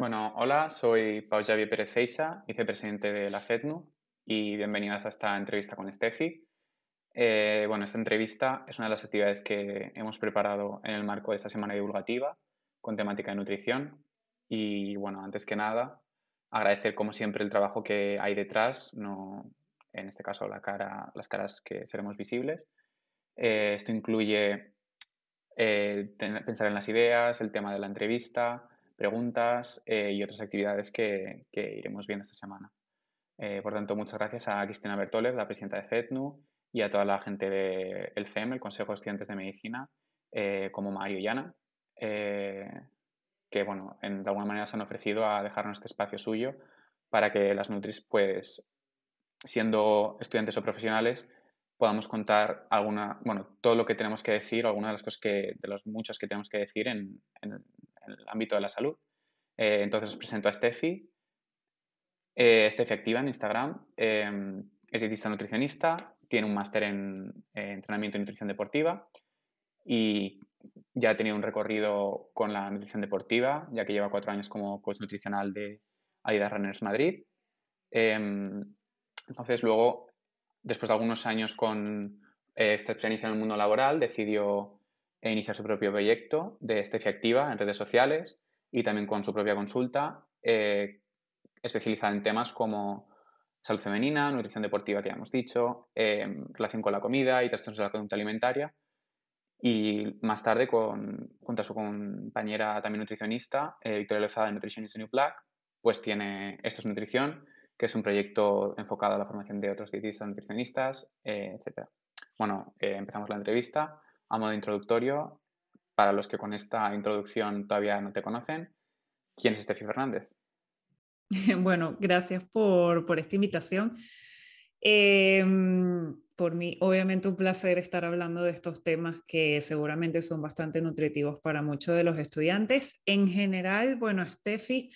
Bueno, hola, soy Pau Javier Pérez Seixa, vicepresidente de la FEDNU y bienvenidas a esta entrevista con Steffi. Eh, bueno, esta entrevista es una de las actividades que hemos preparado en el marco de esta semana divulgativa con temática de nutrición. Y bueno, antes que nada, agradecer como siempre el trabajo que hay detrás, no, en este caso la cara, las caras que seremos visibles. Eh, esto incluye eh, pensar en las ideas, el tema de la entrevista, preguntas y otras actividades que, que, iremos viendo esta semana. por tanto, muchas gracias a Cristina Bertolev, la presidenta de FEDNU, y a toda la gente del CEM, el Consejo de Estudiantes de Medicina, eh, como Mario y Ana, eh, que bueno, en, de alguna manera se han ofrecido a dejarnos este espacio suyo para que las Nutris, pues, siendo estudiantes o profesionales, podamos contar alguna, bueno, todo lo que tenemos que decir, alguna de las cosas que, de los muchos que tenemos que decir en, el ámbito de la salud. Eh, entonces os presento a Steffi, Steffi Activa en Instagram, es dietista nutricionista, tiene un máster en, entrenamiento y nutrición deportiva. Y ya tenido un recorrido con la nutrición deportiva, ya que lleva cuatro años como coach nutricional de Adidas Runners Madrid. Em, entonces, luego, después de algunos años con eh, experiencia en el mundo laboral, decidió iniciar su propio proyecto de Estefi Activa en redes sociales y también con su propia consulta eh, especializada en temas como salud femenina, nutrición deportiva que ya hemos dicho, em, relación con la comida y trastornos de la conducta alimentaria. Y más tarde, junto a su compañera también nutricionista, eh, Victoria Lozada de Nutrition is New Black, pues tiene Esto es Nutrición, que es un proyecto enfocado a la formación de otros dietistas nutricionistas, eh, etc. Bueno, eh, empezamos la entrevista a modo introductorio. Para los que con esta introducción todavía no te conocen, ¿quién es Estefi Fernández? Bueno, gracias por, por esta invitación. Em, por mí, obviamente, un placer estar hablando de estos temas que seguramente son bastante nutritivos para muchos de los estudiantes. En general, bueno, Steffi,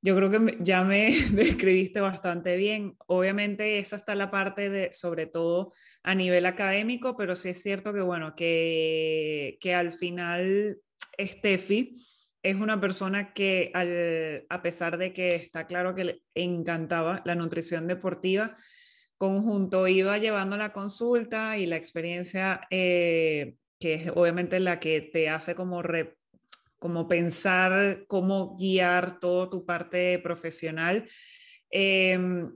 yo creo que ya me describiste bastante bien. Obviamente, esa está la parte de, sobre todo a nivel académico, pero sí es cierto que, bueno, que, que al final, Steffi es una persona que a pesar de que está claro que le encantaba la nutrición deportiva, conjunto iba llevando la consulta y la experiencia eh, que es obviamente la que te hace como, como pensar cómo guiar toda tu parte profesional. Em,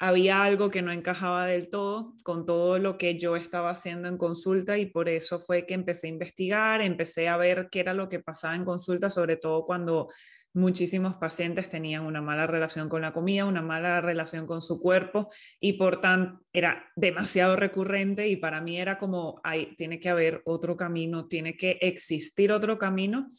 había algo que no encajaba del todo con todo lo que yo estaba haciendo en consulta y por eso fue que empecé a investigar, empecé a ver qué era lo que pasaba en consulta, sobre todo cuando muchísimos pacientes tenían una mala relación con la comida, una mala relación con su cuerpo y por tanto era demasiado recurrente y para mí era como, hay, tiene que haber otro camino, tiene que existir otro camino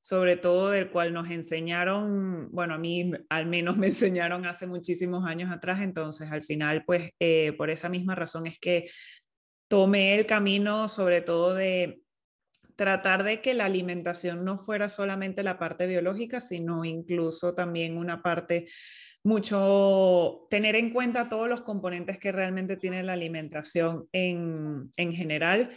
sobre todo del cual nos enseñaron, bueno, a mí al menos me enseñaron hace muchísimos años atrás, entonces al final, pues eh, por esa misma razón es que tomé el camino sobre todo de tratar de que la alimentación no fuera solamente la parte biológica, sino incluso también una parte mucho, tener en cuenta todos los componentes que realmente tiene la alimentación en, en general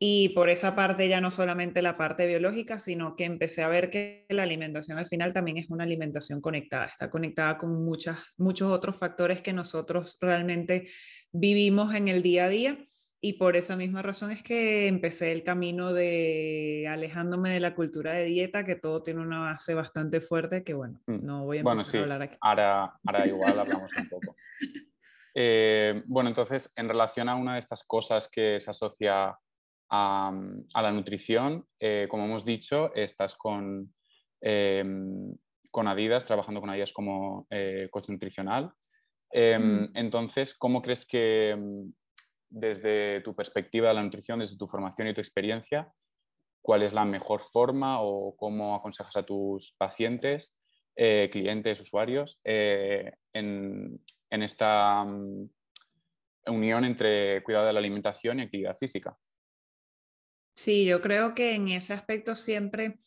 y por esa parte ya no solamente la parte biológica, sino que empecé a ver que la alimentación al final también es una alimentación conectada, está conectada con muchas, muchos otros factores que nosotros realmente vivimos en el día a día. Y por esa misma razón es que empecé el camino de alejándome de la cultura de dieta, que todo tiene una base bastante fuerte, que bueno, mm. no voy a empezar a hablar aquí. Ahora, ahora igual hablamos un poco. Eh, bueno, entonces, en relación a una de estas cosas que se asocia a, la nutrición. Eh, como hemos dicho, estás con, em, con Adidas, trabajando con Adidas como eh, coach nutricional. Em, mm. Entonces, ¿cómo crees que desde tu perspectiva de la nutrición, desde tu formación y tu experiencia, cuál es la mejor forma o cómo aconsejas a tus pacientes, eh, clientes, usuarios en, en, esta unión entre cuidado de la alimentación y actividad física? Sí, yo creo que en ese aspecto siempre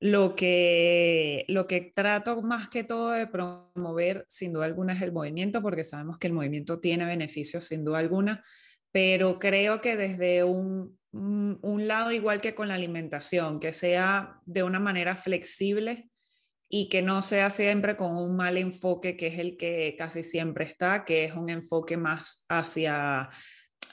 lo que, lo que trato más que todo de promover, sin duda alguna, es el movimiento, porque sabemos que el movimiento tiene beneficios, sin duda alguna, pero creo que desde un, un lado, igual que con la alimentación, que sea de una manera flexible y que no sea siempre con un mal enfoque, que es el que casi siempre está, que es un enfoque más hacia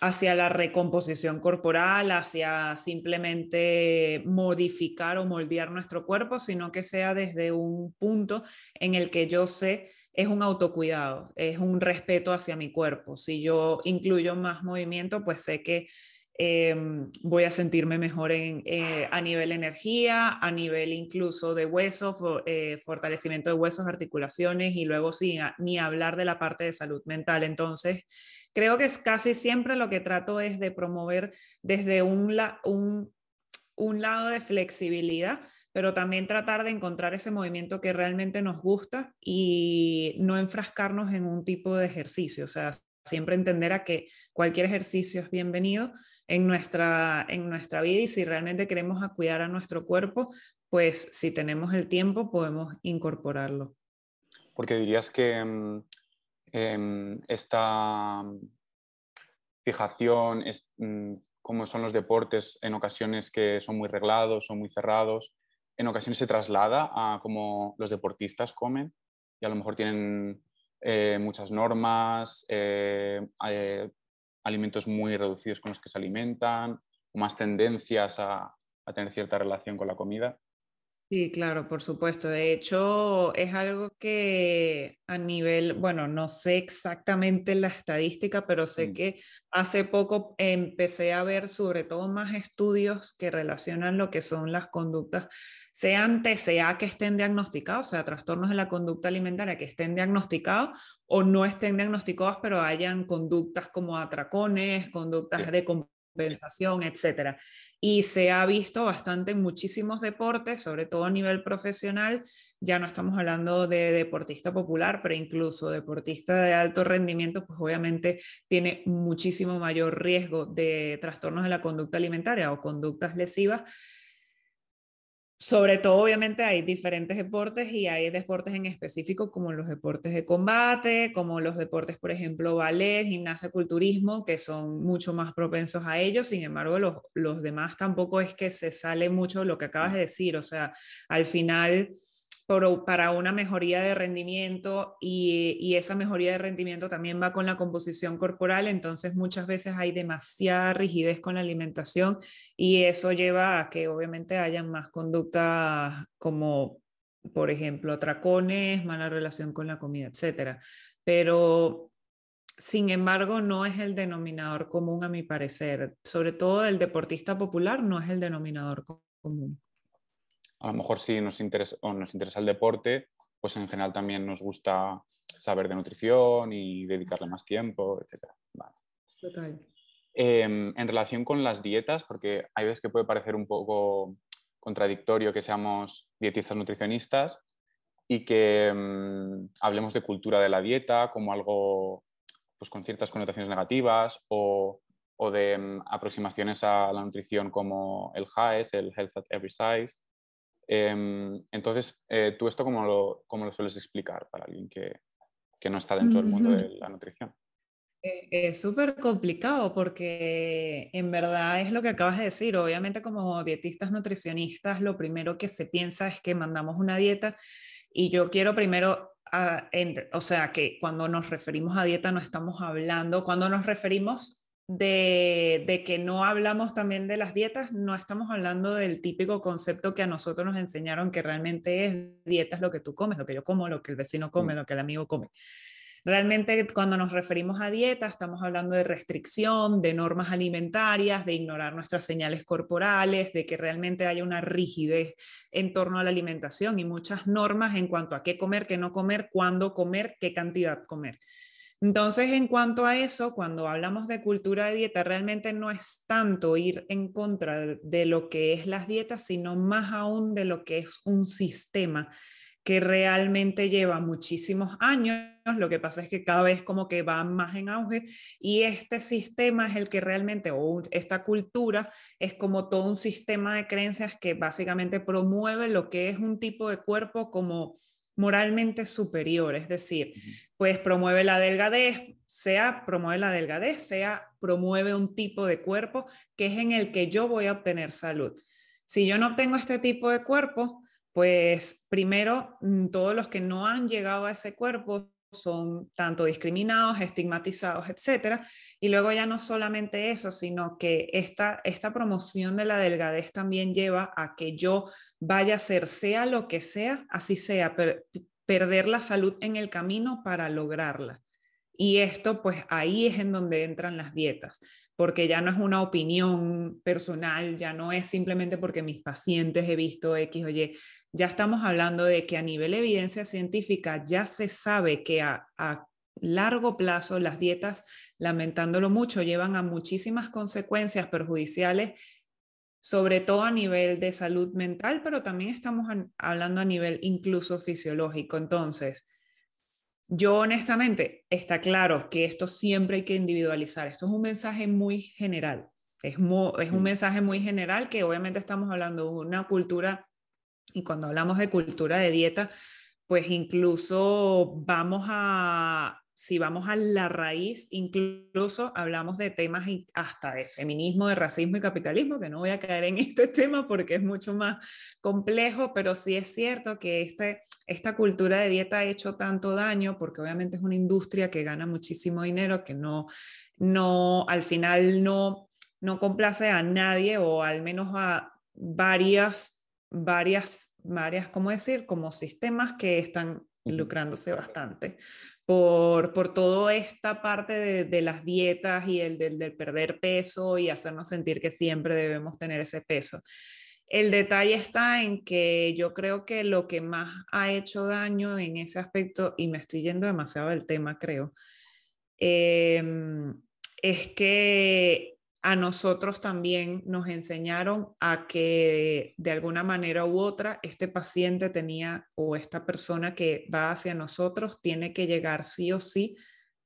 hacia la recomposición corporal, hacia simplemente modificar o moldear nuestro cuerpo, sino que sea desde un punto en el que yo sé es un autocuidado, es un respeto hacia mi cuerpo. Si yo incluyo más movimiento, pues sé que em, voy a sentirme mejor en, eh, a nivel energía, a nivel incluso de huesos, eh, fortalecimiento de huesos, articulaciones y luego sí, ni hablar de la parte de salud mental. Entonces, Creo que es casi siempre lo que trato es de promover desde un, un, un lado de flexibilidad, pero también tratar de encontrar ese movimiento que realmente nos gusta y no enfrascarnos en un tipo de ejercicio. O sea, siempre entender a que cualquier ejercicio es bienvenido en nuestra, en nuestra vida y si realmente queremos cuidar a nuestro cuerpo, pues si tenemos el tiempo podemos incorporarlo. Porque dirías que mm, Em, esta fijación, es, mm, como son los deportes en ocasiones que son muy reglados, son muy cerrados, en ocasiones se traslada a cómo los deportistas comen y a lo mejor tienen eh, muchas normas, eh, eh, alimentos muy reducidos con los que se alimentan, más tendencias a tener cierta relación con la comida. Sí, claro, por supuesto. De hecho, es algo que a nivel, bueno, no sé exactamente la estadística, pero sé mm. que hace poco empecé a ver sobre todo más estudios que relacionan lo que son las conductas, sean TCA que estén diagnosticados, o sea, trastornos de la conducta alimentaria que estén diagnosticados o no estén diagnosticados, pero hayan conductas como atracones, conductas de compensación, etcétera. Y se ha visto bastante en muchísimos deportes, sobre todo a nivel profesional. Ya no estamos hablando de deportista popular, pero incluso deportista de alto rendimiento, pues obviamente tiene muchísimo mayor riesgo de trastornos de la conducta alimentaria o conductas lesivas sobre todo, obviamente, hay diferentes deportes y hay deportes en específico como los deportes de combate, como los deportes, por ejemplo, ballet, gimnasia, culturismo, que son mucho más propensos a ellos. Sin embargo, los, los demás tampoco es que se sale mucho lo que acabas de decir. O sea, al final para una mejoría de rendimiento y, esa mejoría de rendimiento también va con la composición corporal, entonces muchas veces hay demasiada rigidez con la alimentación y eso lleva a que obviamente hayan más conductas como, por ejemplo, atracones, mala relación con la comida, etc. Pero sin embargo, no es el denominador común a mi parecer. Sobre todo el deportista popular no es el denominador común a lo mejor si nos interesa, o nos interesa el deporte, pues en general también nos gusta saber de nutrición y dedicarle más tiempo, etc. Total. Em, en relación con las dietas, porque hay veces que puede parecer un poco contradictorio que seamos dietistas nutricionistas y que em, hablemos de cultura de la dieta como algo pues, con ciertas connotaciones negativas o, o de em, aproximaciones a la nutrición como el HAES, el Health at Every Size, Em, entonces, eh, ¿tú esto cómo lo, cómo lo, sueles explicar para alguien que, que no está dentro del mundo de la nutrición? Eh, es súper complicado porque en verdad es lo que acabas de decir. Obviamente como dietistas nutricionistas lo primero que se piensa es que mandamos una dieta y yo quiero primero, a, o sea, que cuando nos referimos a dieta no estamos hablando, cuando nos referimos de, que no hablamos también de las dietas, no estamos hablando del típico concepto que a nosotros nos enseñaron que realmente es dieta es lo que tú comes, lo que yo como, lo que el vecino come, mm. lo que el amigo come. Realmente cuando nos referimos a dieta estamos hablando de restricción, de normas alimentarias, de ignorar nuestras señales corporales, de que realmente haya una rigidez en torno a la alimentación y muchas normas en cuanto a qué comer, qué no comer, cuándo comer, qué cantidad comer. Entonces, en cuanto a eso, cuando hablamos de cultura de dieta, realmente no es tanto ir en contra de lo que es las dietas, sino más aún de lo que es un sistema que realmente lleva muchísimos años, lo que pasa es que cada vez como que va más en auge y este sistema es el que realmente, o esta cultura es como todo un sistema de creencias que básicamente promueve lo que es un tipo de cuerpo como moralmente superior, es decir, pues promueve la delgadez, sea promueve la delgadez, sea promueve un tipo de cuerpo que es en el que yo voy a obtener salud. Si yo no obtengo este tipo de cuerpo, pues primero, mm, todos los que no han llegado a ese cuerpo son tanto discriminados, estigmatizados, etcétera. Y luego ya no solamente eso, sino que esta, esta promoción de la delgadez también lleva a que yo vaya a ser, sea lo que sea, así sea, perder la salud en el camino para lograrla. Y esto, pues ahí es en donde entran las dietas porque ya no es una opinión personal, ya no es simplemente porque mis pacientes he visto X o ya estamos hablando de que a nivel de evidencia científica ya se sabe que a, largo plazo las dietas, lamentándolo mucho, llevan a muchísimas consecuencias perjudiciales, sobre todo a nivel de salud mental, pero también estamos hablando a nivel incluso fisiológico. Entonces, yo honestamente, está claro que esto siempre hay que individualizar. Esto es un mensaje muy general. Es, es un mensaje muy general que obviamente estamos hablando de una cultura, y cuando hablamos de cultura de dieta, pues incluso vamos a, si vamos a la raíz, incluso hablamos de temas hasta de feminismo, de racismo y capitalismo, que no voy a caer en este tema porque es mucho más complejo, pero sí es cierto que este, esta cultura de dieta ha hecho tanto daño porque obviamente es una industria que gana muchísimo dinero, que no, no al final no, no complace a nadie o al menos a varias, varias, varias, ¿cómo decir? Como sistemas que están lucrándose bastante por, por toda esta parte de, las dietas y el del, perder peso y hacernos sentir que siempre debemos tener ese peso. El detalle está en que yo creo que lo que más ha hecho daño en ese aspecto, y me estoy yendo demasiado del tema, creo, em, es que a nosotros también nos enseñaron a que de alguna manera u otra este paciente tenía o esta persona que va hacia nosotros tiene que llegar sí o sí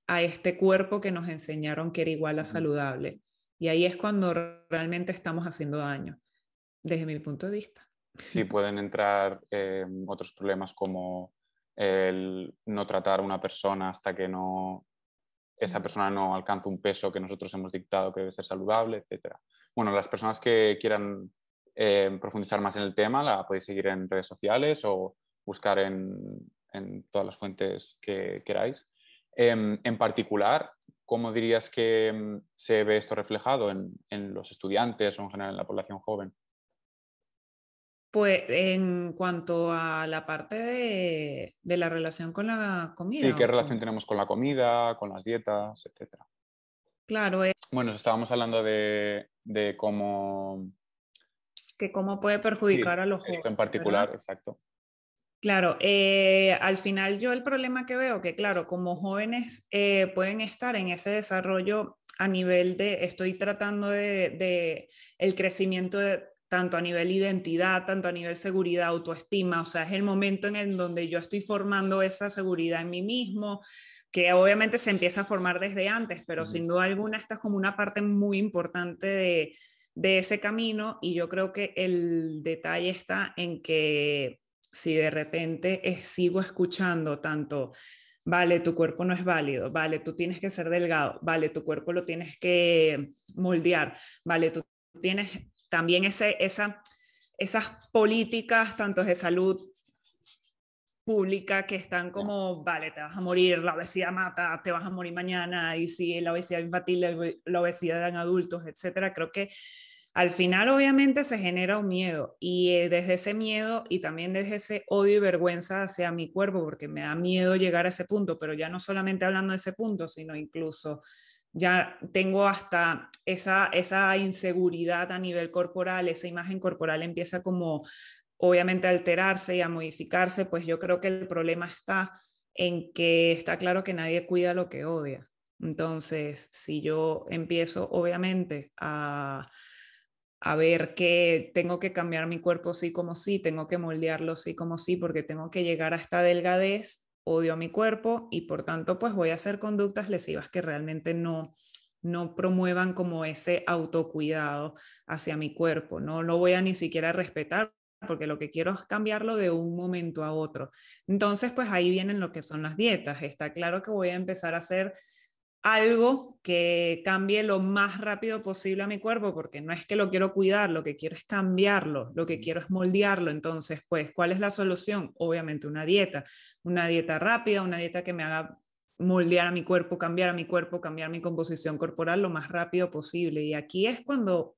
a este cuerpo que nos enseñaron que era igual a saludable. Y ahí es cuando realmente estamos haciendo daño, desde mi punto de vista. Sí, pueden entrar eh, otros problemas como el no tratar a una persona hasta que no esa persona no alcanza un peso que nosotros hemos dictado que debe ser saludable, etc. Bueno, las personas que quieran eh, profundizar más en el tema la podéis seguir en redes sociales o buscar en, en todas las fuentes que queráis. Em, en particular, ¿cómo dirías que em, se ve esto reflejado en, en los estudiantes o en general en la población joven? Pues en cuanto a la parte de, de, la relación con la comida. ¿Y qué relación tenemos con la comida, con las dietas, etcétera? Claro. Es... Bueno, estábamos hablando de, de, cómo... Que cómo puede perjudicar a los jóvenes. Esto en particular, exacto. Claro, eh, al final yo el problema que veo que, claro, como jóvenes eh, pueden estar en ese desarrollo a nivel de, estoy tratando de, de el crecimiento de, tanto a nivel identidad, tanto a nivel seguridad, autoestima, o sea, es el momento en el donde yo estoy formando esa seguridad en mí mismo, que obviamente se empieza a formar desde antes, pero sin duda alguna esta es como una parte muy importante de, de ese camino y yo creo que el detalle está en que si de repente sigo escuchando tanto, vale, tu cuerpo no es válido, vale, tú tienes que ser delgado, vale, tu cuerpo lo tienes que moldear, vale, tú tienes también ese, esa, esas políticas, tanto de salud pública, que están como, vale, te vas a morir, la obesidad mata, te vas a morir mañana, y si la obesidad infantil, la obesidad en adultos, etcétera, creo que al final obviamente se genera un miedo y eh, desde ese miedo y también desde ese odio y vergüenza hacia mi cuerpo, porque me da miedo llegar a ese punto, pero ya no solamente hablando de ese punto, sino incluso ya tengo hasta esa, esa inseguridad a nivel corporal, esa imagen corporal empieza como obviamente a alterarse y a modificarse, pues yo creo que el problema está en que está claro que nadie cuida lo que odia. Entonces, si yo empiezo obviamente a, a ver que tengo que cambiar mi cuerpo sí como sí, tengo que moldearlo sí como sí, porque tengo que llegar a esta delgadez, odio a mi cuerpo y por tanto pues voy a hacer conductas lesivas que realmente no, no promuevan como ese autocuidado hacia mi cuerpo, no lo voy a ni siquiera respetar porque lo que quiero es cambiarlo de un momento a otro. Entonces, pues ahí vienen lo que son las dietas. Está claro que voy a empezar a hacer algo que cambie lo más rápido posible a mi cuerpo, porque no es que lo quiero cuidar, lo que quiero es cambiarlo, lo que quiero es moldearlo. Entonces, pues, ¿cuál es la solución? Obviamente una dieta, una dieta rápida, una dieta que me haga moldear a mi cuerpo, cambiar a mi cuerpo, cambiar mi composición corporal lo más rápido posible. Y aquí es cuando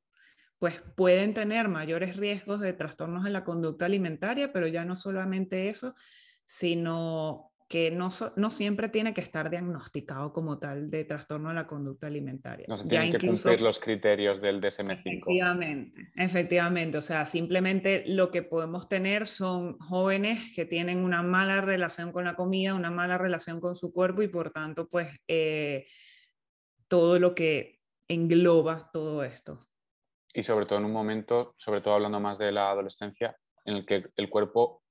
pues pueden tener mayores riesgos de trastornos en la conducta alimentaria, pero ya no solamente eso, sino que no, no siempre tiene que estar diagnosticado como tal de trastorno de la conducta alimentaria. No se tienen que cumplir los criterios del DSM-5. Efectivamente, efectivamente. O sea, simplemente lo que podemos tener son jóvenes que tienen una mala relación con la comida, una mala relación con su cuerpo y por tanto, pues, eh, todo lo que engloba todo esto. Y sobre todo en un momento, sobre todo hablando más de la adolescencia, en el que el cuerpo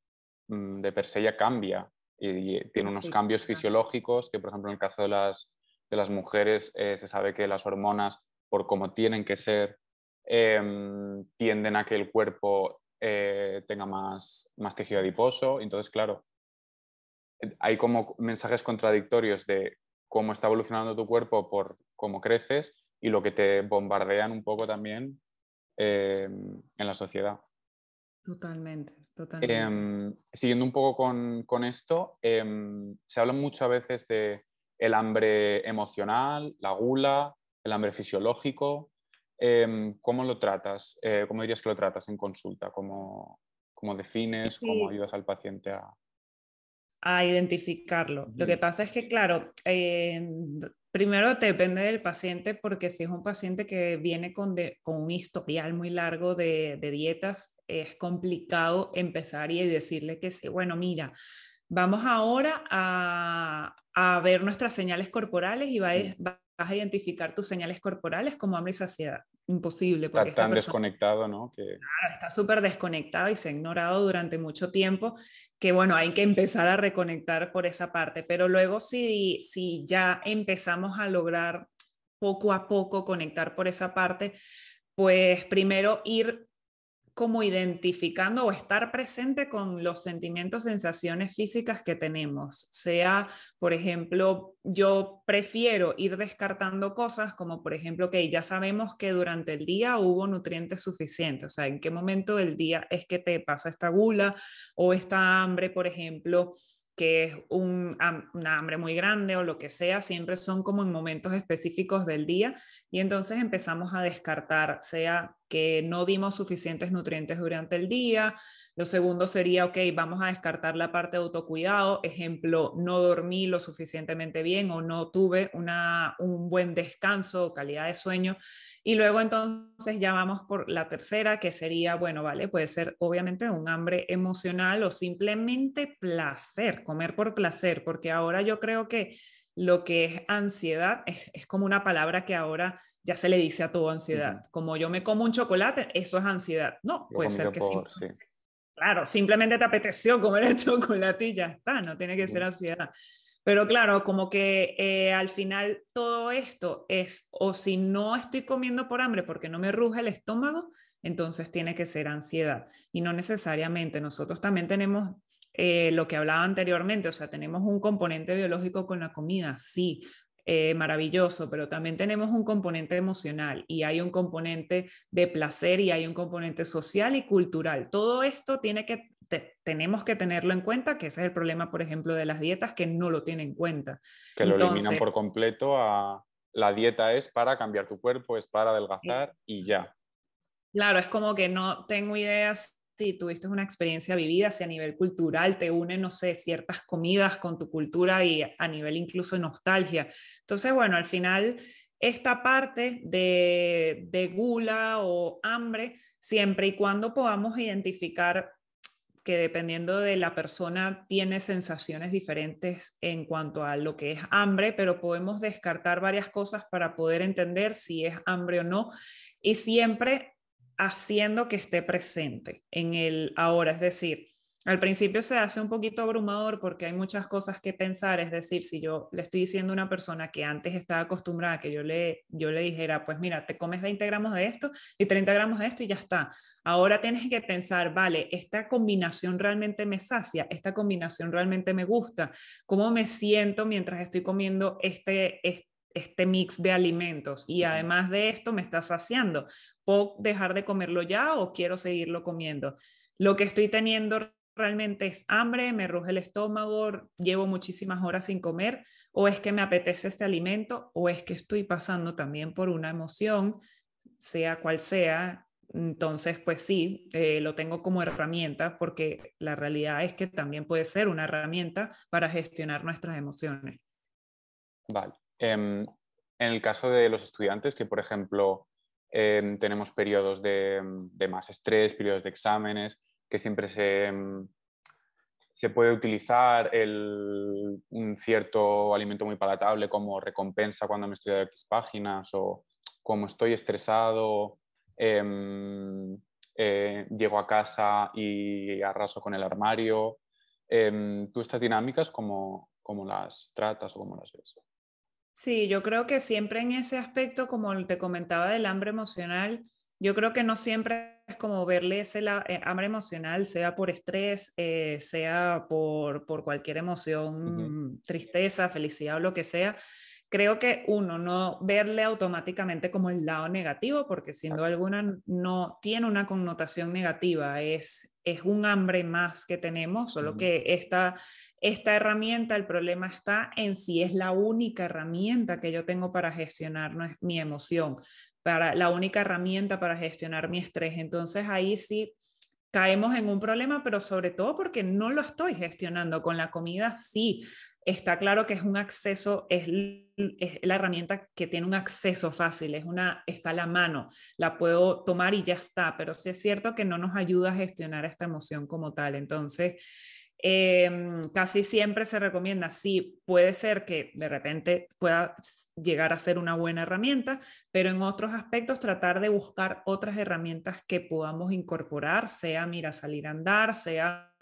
mm, de per se ya cambia y tiene unos cambios fisiológicos que, por ejemplo, en el caso de las, de las mujeres eh, se sabe que las hormonas, por como tienen que ser, em, tienden a que el cuerpo eh, tenga más, más tejido adiposo. Entonces, claro, hay como mensajes contradictorios de cómo está evolucionando tu cuerpo por cómo creces y lo que te bombardean un poco también em, en la sociedad. Totalmente, totalmente. Em, siguiendo un poco con, esto, em, se habla mucho a veces de el hambre emocional, la gula, el hambre fisiológico. Em, ¿Cómo lo tratas? Eh, ¿Cómo dirías que lo tratas en consulta? ¿Cómo, cómo defines? ¿Cómo ayudas al paciente a, a identificarlo. Lo que pasa es que, claro, primero depende del paciente porque si es un paciente que viene con, con un historial muy largo de, dietas, es complicado empezar y decirle que sí, bueno, mira, vamos ahora a, ver nuestras señales corporales y vas a identificar tus señales corporales como hambre y saciedad imposible. Está tan desconectado, ¿no? Que... está súper desconectado y se ha ignorado durante mucho tiempo, que bueno, hay que empezar a reconectar por esa parte, pero luego si, si ya empezamos a lograr poco a poco conectar por esa parte, pues primero ir como identificando o estar presente con los sentimientos, sensaciones físicas que tenemos. Sea, por ejemplo, yo prefiero ir descartando cosas como, por ejemplo, que ya sabemos que durante el día hubo nutrientes suficientes. O sea, en qué momento del día es que te pasa esta gula o esta hambre, por ejemplo que es un, una hambre muy grande o lo que sea, siempre son como en momentos específicos del día y entonces empezamos a descartar, sea que no dimos suficientes nutrientes durante el día, lo segundo sería, ok, vamos a descartar la parte de autocuidado, ejemplo, no dormí lo suficientemente bien o no tuve una, un buen descanso o calidad de sueño. Y luego entonces ya vamos por la tercera, que sería, bueno, vale, puede ser obviamente un hambre emocional o simplemente placer, comer por placer, porque ahora yo creo que lo que es ansiedad es, es, como una palabra que ahora ya se le dice a todo ansiedad. Como yo me como un chocolate, eso es ansiedad. No, puede ser que sí. Claro, simplemente te apeteció comer el chocolate y ya está, no tiene que ser ansiedad. Pero claro, como que eh, al final todo esto es, o si no estoy comiendo por hambre porque no me ruge el estómago, entonces tiene que ser ansiedad. Y no necesariamente, nosotros también tenemos eh, lo que hablaba anteriormente, o sea, tenemos un componente biológico con la comida, sí, eh, maravilloso, pero también tenemos un componente emocional y hay un componente de placer y hay un componente social y cultural. Todo esto tiene que, tenemos que tenerlo en cuenta, que ese es el problema, por ejemplo, de las dietas que no lo tienen en cuenta. Que lo eliminan por completo a la dieta es para cambiar tu cuerpo, es para adelgazar y ya. Claro, es como que no tengo ideas si tuviste una experiencia vivida, si a nivel cultural te unen, no sé, ciertas comidas con tu cultura y a nivel incluso nostalgia. Entonces, bueno, al final esta parte de, de gula o hambre, siempre y cuando podamos identificar que dependiendo de la persona tiene sensaciones diferentes en cuanto a lo que es hambre, pero podemos descartar varias cosas para poder entender si es hambre o no. Y siempre haciendo que esté presente en el ahora, es decir, al principio se hace un poquito abrumador porque hay muchas cosas que pensar, es decir, si yo le estoy diciendo a una persona que antes estaba acostumbrada a que yo le, yo le dijera, pues mira, te comes 20 gramos de esto y 30 gramos de esto y ya está. Ahora tienes que pensar, vale, esta combinación realmente me sacia, esta combinación realmente me gusta, cómo me siento mientras estoy comiendo este, este mix de alimentos y además de esto me está saciando. ¿Puedo dejar de comerlo ya o quiero seguirlo comiendo? Lo que estoy teniendo realmente es hambre, me ruge el estómago, llevo muchísimas horas sin comer, o es que me apetece este alimento, o es que estoy pasando también por una emoción, sea cual sea. Entonces, pues sí, eh, lo tengo como herramienta porque la realidad es que también puede ser una herramienta para gestionar nuestras emociones. Vale. Em, en el caso de los estudiantes que, por ejemplo, em, tenemos periodos de, de, más estrés, periodos de exámenes, que siempre se, puede utilizar un cierto alimento muy palatable como recompensa cuando me estudio X páginas o como estoy estresado, em, eh, llego a casa y arraso con el armario. Em, ¿Tú estas dinámicas cómo, cómo las tratas o cómo las ves? Sí, yo creo que siempre en ese aspecto, como te comentaba del hambre emocional, yo creo que no siempre es como verle ese eh, hambre emocional, sea por estrés, eh, sea por, por, cualquier emoción, tristeza, felicidad o lo que sea. Creo que uno, no verle automáticamente como el lado negativo, porque sin duda alguna no tiene una connotación negativa, es, es un hambre más que tenemos, solo que esta, esta herramienta, el problema está en si es la única herramienta que yo tengo para gestionar mi emoción para la única herramienta para gestionar mi estrés. Entonces ahí sí caemos en un problema, pero sobre todo porque no lo estoy gestionando con la comida, sí. Está claro que es un acceso, es, la herramienta que tiene un acceso fácil, es una, está a la mano, la puedo tomar y ya está, pero sí es cierto que no nos ayuda a gestionar esta emoción como tal. Entonces, Em, casi siempre se recomienda, sí, puede ser que de repente pueda llegar a ser una buena herramienta, pero en otros aspectos tratar de buscar otras herramientas que podamos incorporar, sea, mira, salir a andar, sea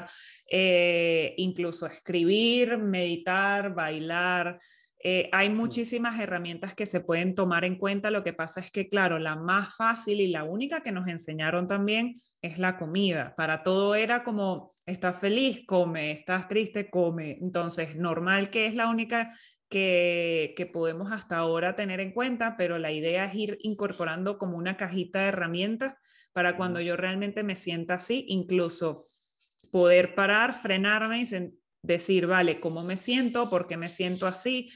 eh, incluso escribir, meditar, bailar. Eh, hay muchísimas herramientas que se pueden tomar en cuenta. Lo que pasa es que, claro, la más fácil y la única que nos enseñaron también es la comida. Para todo era como, estás feliz, come, estás triste, come. Entonces, normal que es la única que, que, podemos hasta ahora tener en cuenta, pero la idea es ir incorporando como una cajita de herramientas para cuando yo realmente me sienta así, incluso poder parar, frenarme y decir, vale, ¿cómo me siento? ¿Por qué me siento así?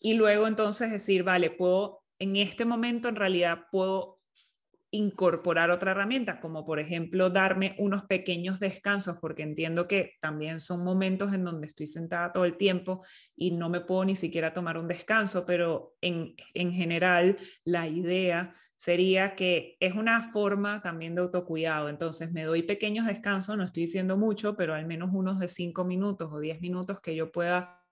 Y luego entonces decir, vale, puedo, en este momento en realidad puedo incorporar otra herramienta, como por ejemplo darme unos pequeños descansos, porque entiendo que también son momentos en donde estoy sentada todo el tiempo y no me puedo ni siquiera tomar un descanso, pero en, en general la idea sería que es una forma también de autocuidado, entonces me doy pequeños descansos, no estoy diciendo mucho, pero al menos unos de cinco minutos o diez minutos que yo pueda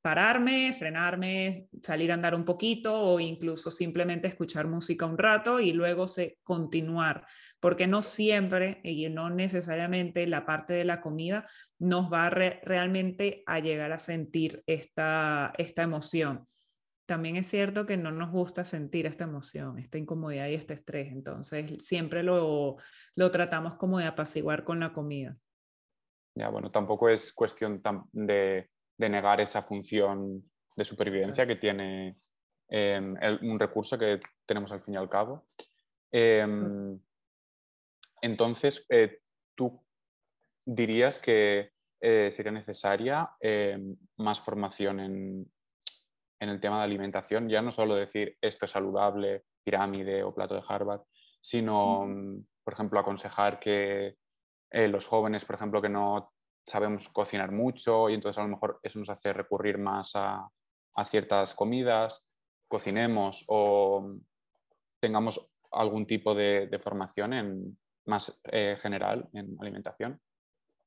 pararme, frenarme, salir a andar un poquito o incluso simplemente escuchar música un rato y luego se, continuar, porque no siempre y no necesariamente la parte de la comida nos va realmente a llegar a sentir esta, esta emoción. También es cierto que no nos gusta sentir esta emoción, esta incomodidad y este estrés, entonces siempre lo, lo tratamos como de apaciguar con la comida. Ya, bueno, tampoco es cuestión de de negar esa función de supervivencia que tiene em, un recurso que tenemos al fin y al cabo. Em, entonces, eh, ¿tú dirías que eh, sería necesaria em, más formación en, en, el tema de alimentación? Ya no solo decir esto es saludable, pirámide o plato de Harvard, sino, por ejemplo, aconsejar que eh, los jóvenes, por ejemplo, que no sabemos cocinar mucho y entonces a lo mejor eso nos hace recurrir más a, ciertas comidas, cocinemos o tengamos algún tipo de, formación en, más eh, general en alimentación.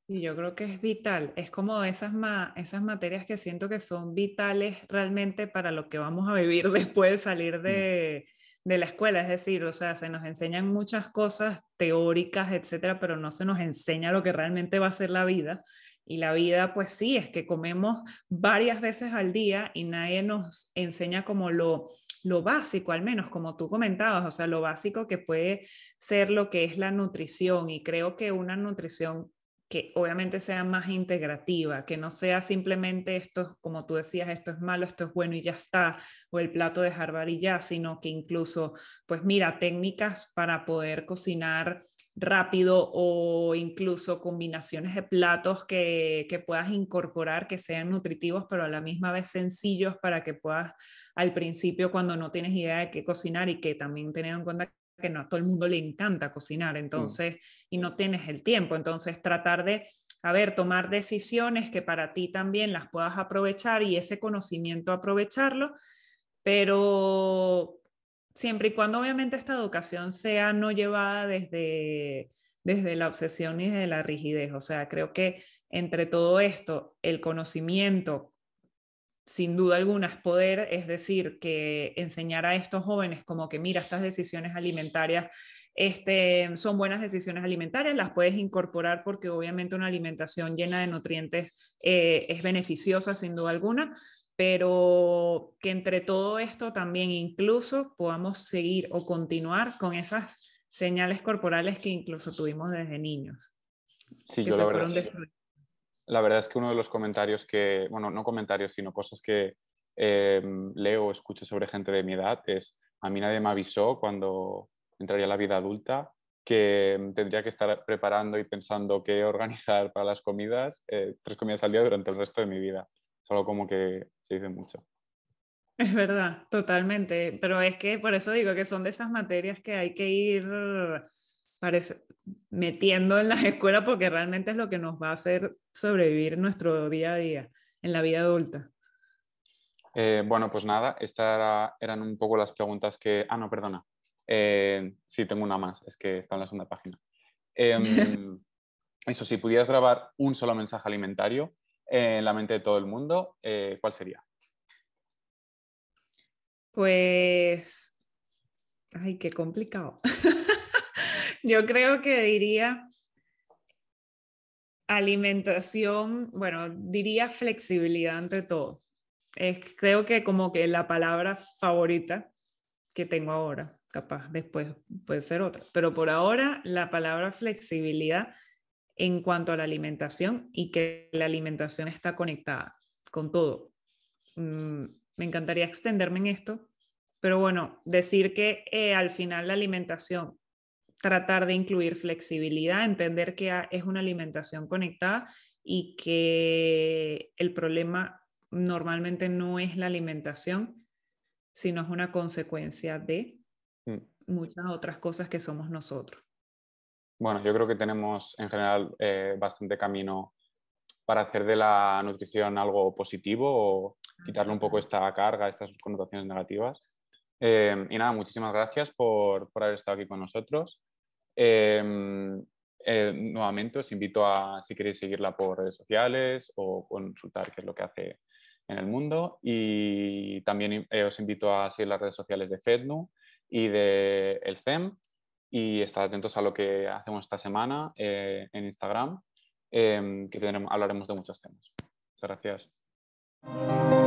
Y yo creo que es vital, es como esas, esas materias que siento que son vitales realmente para lo que vamos a vivir después de salir mm. de, de la escuela, es decir, o sea, se nos enseñan muchas cosas teóricas, etcétera, pero no se nos enseña lo que realmente va a ser la vida. Y la vida, pues sí, es que comemos varias veces al día y nadie nos enseña como lo, lo básico, al menos como tú comentabas, o sea, lo básico que puede ser lo que es la nutrición. Y creo que una nutrición que obviamente sea más integrativa, que no sea simplemente esto, como tú decías, esto es malo, esto es bueno y ya está, o el plato de Harvard y ya, sino que incluso, pues mira, técnicas para poder cocinar rápido o incluso combinaciones de platos que, que puedas incorporar que sean nutritivos, pero a la misma vez sencillos para que puedas al principio cuando no tienes idea de qué cocinar y que también tener en cuenta que no a todo el mundo le encanta cocinar, mm. entonces, y no tienes el tiempo, entonces tratar de, a ver, tomar decisiones que para ti también las puedas aprovechar y ese conocimiento aprovecharlo, pero siempre y cuando obviamente esta educación sea no llevada desde, desde la obsesión y desde la rigidez, o sea, creo que entre todo esto, el conocimiento sin duda alguna es poder, es decir, que enseñar a estos jóvenes como que mira, estas decisiones alimentarias este, son buenas decisiones alimentarias, las puedes incorporar porque obviamente una alimentación llena de nutrientes eh, es beneficiosa sin duda alguna, pero que entre todo esto también incluso podamos seguir o continuar con esas señales corporales que incluso tuvimos desde niños. Sí, yo la verdad la verdad es que uno de los comentarios que, bueno, no comentarios, sino cosas que eh, leo o escucho sobre gente de mi edad es, a mí nadie me avisó cuando entraría a la vida adulta que tendría que estar preparando y pensando qué organizar para las comidas, eh, tres comidas al día durante el resto de mi vida. Solo como que se dice mucho. Es verdad, totalmente. Pero es que por eso digo que son de esas materias que hay que ir parece, metiendo en la escuela porque realmente es lo que nos va a hacer sobrevivir nuestro día a día en la vida adulta. Eh, bueno, pues nada, estas eran un poco las preguntas que... Ah, no, perdona. Eh, sí, tengo una más, es que está en la segunda página. Em, eso, si pudieras grabar un solo mensaje alimentario en la mente de todo el mundo, eh, ¿cuál sería? Pues... Ay, qué complicado. Yo creo que diría alimentación, bueno, diría flexibilidad ante todo. Es, creo que como que la palabra favorita que tengo ahora, capaz después puede ser otra, pero por ahora la palabra flexibilidad en cuanto a la alimentación y que la alimentación está conectada con todo. Mm, me encantaría extenderme en esto, pero bueno, decir que eh, al final la alimentación tratar de incluir flexibilidad, entender que es una alimentación conectada y que el problema normalmente no es la alimentación, sino es una consecuencia de mm. muchas otras cosas que somos nosotros. Bueno, yo creo que tenemos en general eh, bastante camino para hacer de la nutrición algo positivo o quitarle un poco esta carga, estas connotaciones negativas. Eh, y nada, muchísimas gracias por, por, haber estado aquí con nosotros. Em, eh, nuevamente os invito a, si queréis seguirla por redes sociales o consultar qué es lo que hace en el mundo. Y también eh, os invito a seguir las redes sociales de FEDNU y de el CEM y estar atentos a lo que hacemos esta semana eh, en Instagram, em, que hablaremos de muchos temas. Muchas gracias.